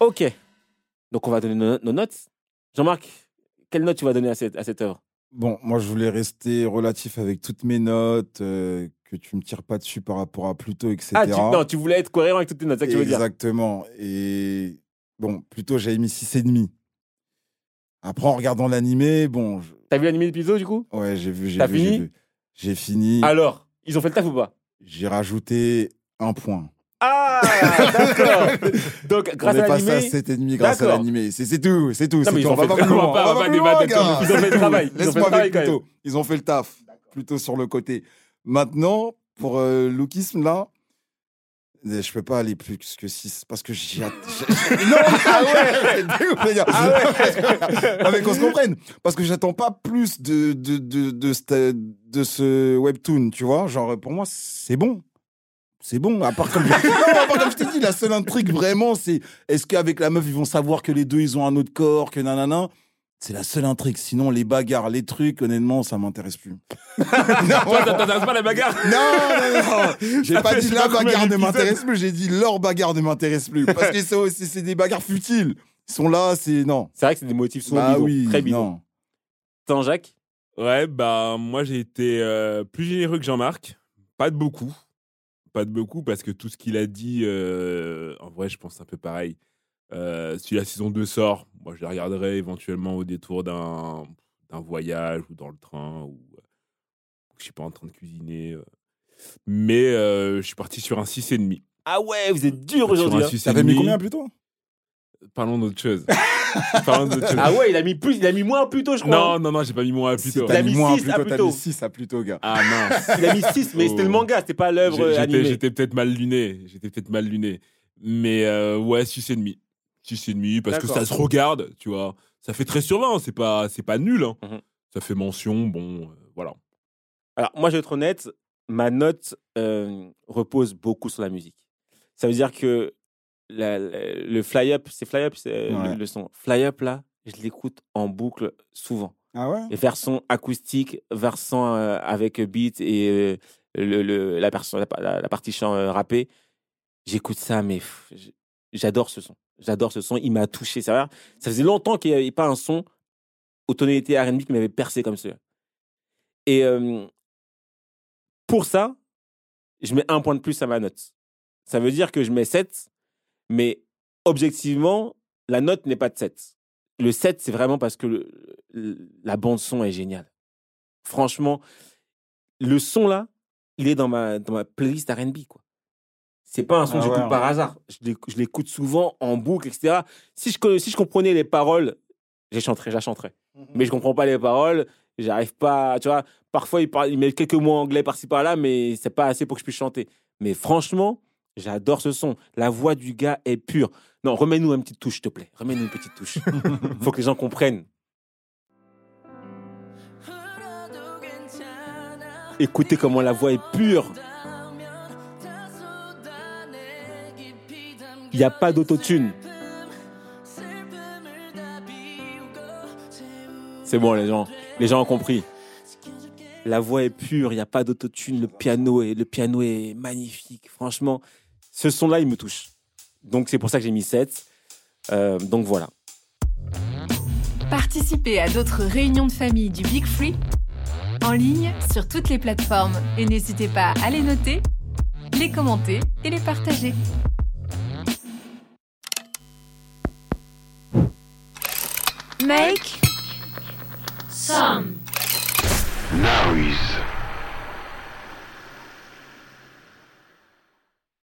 Ok. Donc on va donner nos, nos notes. Jean-Marc, quelle note tu vas donner à cette, à cette œuvre? Bon, moi, je voulais rester relatif avec toutes mes notes, euh, que tu me tires pas dessus par rapport à Pluto, etc. Ah, tu, non, tu voulais être cohérent avec toutes tes notes, c'est ça que tu veux dire? Exactement. Et bon, plutôt, j'avais mis 6,5. Après, en regardant l'animé, bon. je- T'as vu l'animé d'épisode du coup? Ouais, j'ai vu. j'ai T'as vu, j'ai fini vu. J'ai fini. Alors, ils ont fait le taf ou pas? J'ai rajouté un point. Ah, d'accord. Donc, grâce On est à passé à l'animé, 7,5 grâce à l'animé. C'est c'est tout, c'est tout. Non, c'est mais ils tout. On va fait pas le- plus on loin. on on va pas débattre ils ont fait le travail, Laisse-moi avec. Ils ont fait le taf. Plutôt sur le côté. Maintenant, pour euh, lookisme, là, je peux pas aller plus que 6 parce que j'ai. non, ah ouais. Non, mais qu'on se comprenne. Parce que j'attends pas plus de, de, de, de, ce- de ce webtoon, tu vois. Genre, pour moi, c'est bon. C'est bon, à part comme, non, à part comme je t'ai dit, la seule intrigue vraiment, c'est est-ce qu'avec la meuf, ils vont savoir que les deux, ils ont un autre corps, que nanana? C'est la seule intrigue. Sinon, les bagarres, les trucs, honnêtement, ça m'intéresse plus. non, Toi, pas la bagarre non, non, non. J'ai pas fait dit la pas bagarre ne m'intéresse plus, j'ai dit leur bagarre ne m'intéresse plus. Parce que c'est- des bagarres futiles. Ils sont là, c'est. Non. C'est vrai que c'est des motifs souvent Bah oui, très bidons. Attends, Jacques? Ouais, bah moi j'ai été euh, plus généreux que Jean-Marc. Pas de beaucoup. Pas de beaucoup parce que tout ce qu'il a dit, euh, en vrai, je pense un peu pareil. Euh, si la saison 2 sort, moi je la regarderai éventuellement au détour d'un d'un voyage ou dans le train ou euh, je suis pas en train de cuisiner. euh. Mais euh, je suis parti sur un 6,5. Ah ouais, vous êtes dur aujourd'hui. hein. 6,5. T'avais mis combien plus tôt Parlons d'autre chose. Parlons d'autre chose. Ah ouais, il a mis plus, il a mis moins plus tôt, je crois. Non, non, non, j'ai pas mis moins plus Si tôt. Il a t'as mis moins plus à tôt, plus t'as mis 6 à plus tôt, gars. Ah mince. Il a mis 6, mais c'était le manga, c'était pas l'œuvre animée. j'étais peut-être mal luné. J'étais peut-être mal luné. Mais euh, ouais, 6,5. 6,5 parce que ça se regarde, tu vois. Ça fait très sur 20, c'est pas, c'est pas nul. hein. Mhm. Ça fait mention, bon, euh, voilà. Alors, moi, je vais être honnête, ma note euh, repose beaucoup sur la musique. Ça veut dire que la- la- le fly-up, c'est fly-up, c'est euh, Ouais. le, le son. Fly-up, là, je l'écoute en boucle souvent. Ah ouais? Les versions acoustiques, versions euh, avec beat et euh, le, le- la, version- la, la- partie chant euh, rappé. J'écoute ça, mais j'adore ce son. J'adore ce son. Il m'a touché. Ça, ça faisait longtemps qu'il n'y avait pas un son aux tonalités R&B qui m'avait percé comme ça. Et pour ça, je mets un point de plus à ma note. Ça veut dire que je mets 7, mais objectivement, la note n'est pas de 7. Le 7, c'est vraiment parce que le- le- la bande-son est géniale. Franchement, le son là, il est dans ma, dans ma playlist RB. C'est pas un son Ah que j'écoute ouais. par hasard. Je l'éc- je l'écoute souvent en boucle, etc. Si je, si je comprenais les paroles, j'ai chanterais, je la chanterais. Mais je comprends pas les paroles, j'arrive pas, tu vois. Parfois, il, parle, il met quelques mots anglais par-ci par-là, mais c'est pas assez pour que je puisse chanter. Mais franchement, j'adore ce son. La voix du gars est pure. Non, remets-nous une petite touche, s'il te plaît. Remets-nous une petite touche. Faut que les gens comprennent. Écoutez comment la voix est pure. Il n'y a pas d'autotune. C'est bon, les gens. Les gens ont compris. La voix est pure, il n'y a pas d'autotune. Le piano est, le piano est magnifique. Franchement, ce son-là, il me touche. Donc, c'est pour ça que j'ai mis 7. Euh, donc, voilà. Participez à d'autres réunions de famille du Big Free en ligne sur toutes les plateformes et n'hésitez pas à les noter, les commenter et les partager. Make